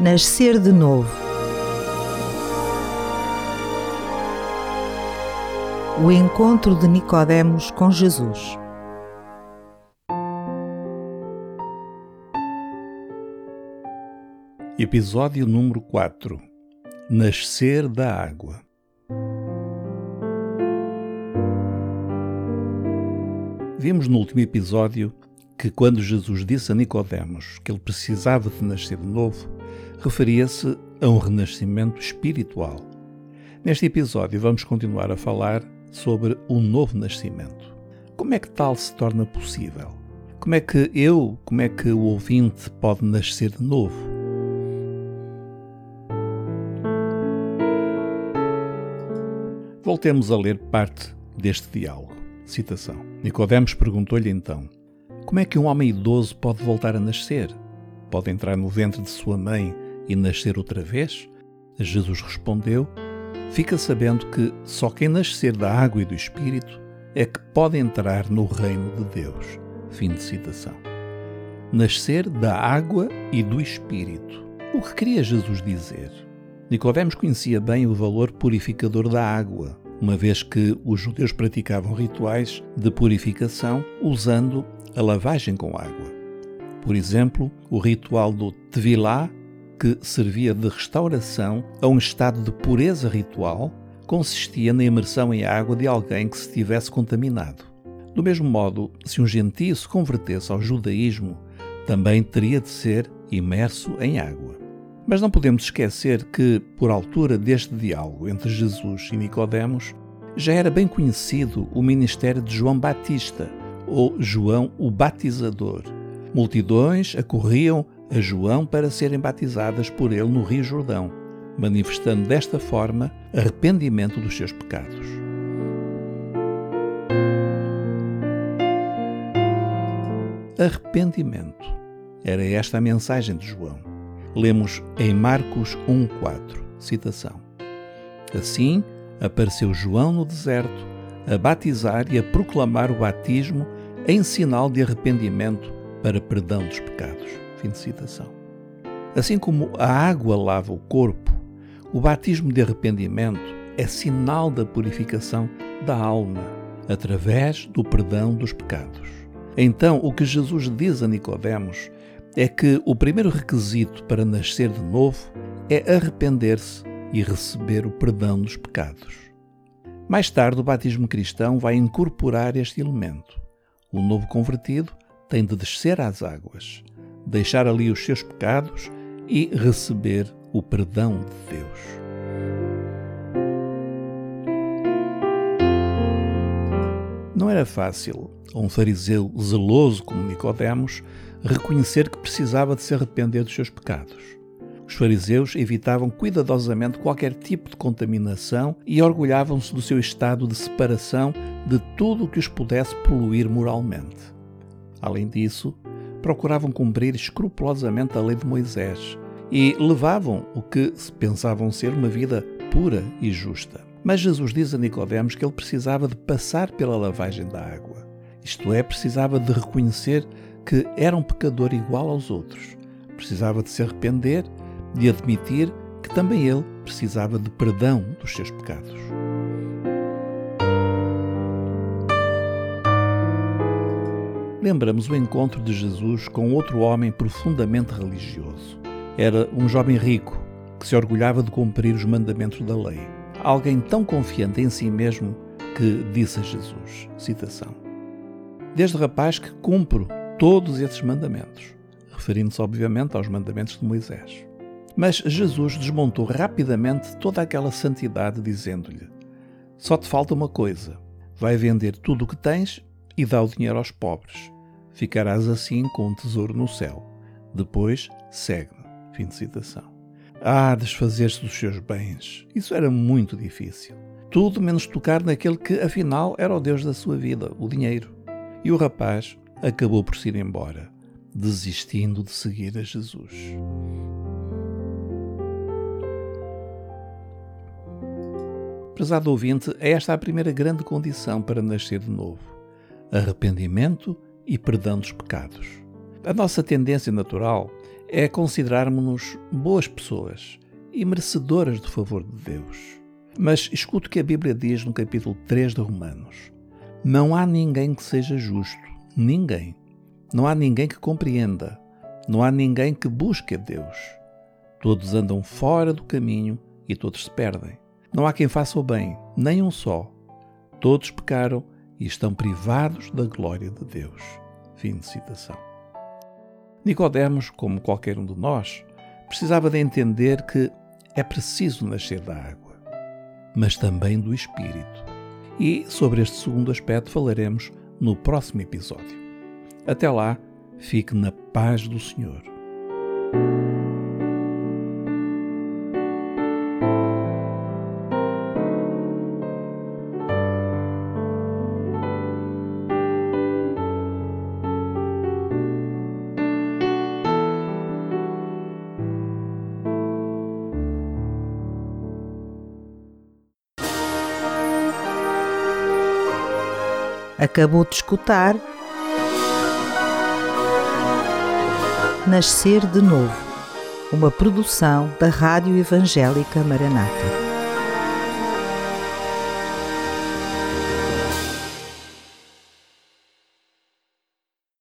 Nascer de novo. O encontro de Nicodemos com Jesus. Episódio número 4 Nascer da Água Vimos no último episódio que quando Jesus disse a Nicodemos que ele precisava de nascer de novo, referia-se a um renascimento espiritual. Neste episódio vamos continuar a falar sobre o novo nascimento. Como é que tal se torna possível? Como é que eu, como é que o ouvinte pode nascer de novo? Voltemos a ler parte deste diálogo. Citação. Nicodemos perguntou-lhe então: Como é que um homem idoso pode voltar a nascer? Pode entrar no ventre de sua mãe e nascer outra vez? Jesus respondeu: Fica sabendo que só quem nascer da água e do Espírito é que pode entrar no reino de Deus. Fim de citação. Nascer da água e do Espírito. O que queria Jesus dizer? Nicodemos conhecia bem o valor purificador da água, uma vez que os judeus praticavam rituais de purificação usando a lavagem com água. Por exemplo, o ritual do Tevilá, que servia de restauração a um estado de pureza ritual, consistia na imersão em água de alguém que se tivesse contaminado. Do mesmo modo, se um gentio se convertesse ao judaísmo, também teria de ser imerso em água. Mas não podemos esquecer que, por altura deste diálogo entre Jesus e Nicodemos, já era bem conhecido o ministério de João Batista, ou João o Batizador. Multidões acorriam a João para serem batizadas por ele no Rio Jordão, manifestando desta forma arrependimento dos seus pecados. Arrependimento. Era esta a mensagem de João. Lemos em Marcos 1,4, citação. Assim, apareceu João no deserto, a batizar e a proclamar o batismo em sinal de arrependimento para perdão dos pecados. Fim de citação. Assim como a água lava o corpo, o batismo de arrependimento é sinal da purificação da alma, através do perdão dos pecados. Então, o que Jesus diz a Nicodemos é que o primeiro requisito para nascer de novo é arrepender-se e receber o perdão dos pecados. Mais tarde, o batismo cristão vai incorporar este elemento. O novo convertido tem de descer às águas, deixar ali os seus pecados e receber o perdão de Deus. Não era fácil a um fariseu zeloso como Nicodemos reconhecer que precisava de se arrepender dos seus pecados. Os fariseus evitavam cuidadosamente qualquer tipo de contaminação e orgulhavam-se do seu estado de separação de tudo o que os pudesse poluir moralmente. Além disso, procuravam cumprir escrupulosamente a lei de Moisés e levavam o que se pensavam ser uma vida pura e justa. Mas Jesus diz a Nicodemos que ele precisava de passar pela lavagem da água. Isto é, precisava de reconhecer que era um pecador igual aos outros. Precisava de se arrepender, de admitir que também ele precisava de perdão dos seus pecados. Lembramos o encontro de Jesus com outro homem profundamente religioso. Era um jovem rico que se orgulhava de cumprir os mandamentos da lei. Alguém tão confiante em si mesmo que disse a Jesus: citação, Desde rapaz que cumpro todos esses mandamentos, referindo-se obviamente aos mandamentos de Moisés. Mas Jesus desmontou rapidamente toda aquela santidade, dizendo-lhe: Só te falta uma coisa. Vai vender tudo o que tens e dá o dinheiro aos pobres. Ficarás assim com um tesouro no céu. Depois, segue-me. Fim de citação. Ah, desfazer-se dos seus bens. Isso era muito difícil. Tudo menos tocar naquele que, afinal, era o Deus da sua vida, o dinheiro. E o rapaz acabou por se ir embora, desistindo de seguir a Jesus. Prezado ouvinte, é esta a primeira grande condição para nascer de novo. arrependimento e perdão dos pecados. A nossa tendência natural é considerarmos-nos boas pessoas e merecedoras do favor de Deus. Mas escute o que a Bíblia diz no capítulo 3 de Romanos. Não há ninguém que seja justo, ninguém. Não há ninguém que compreenda, não há ninguém que busque a Deus. Todos andam fora do caminho e todos se perdem. Não há quem faça o bem, nem um só. Todos pecaram e estão privados da glória de Deus. Fim de citação. Nicodemos, como qualquer um de nós, precisava de entender que é preciso nascer da água, mas também do Espírito. E sobre este segundo aspecto falaremos no próximo episódio. Até lá, fique na paz do Senhor. Acabou de escutar Nascer de Novo, uma produção da Rádio Evangélica Maranata.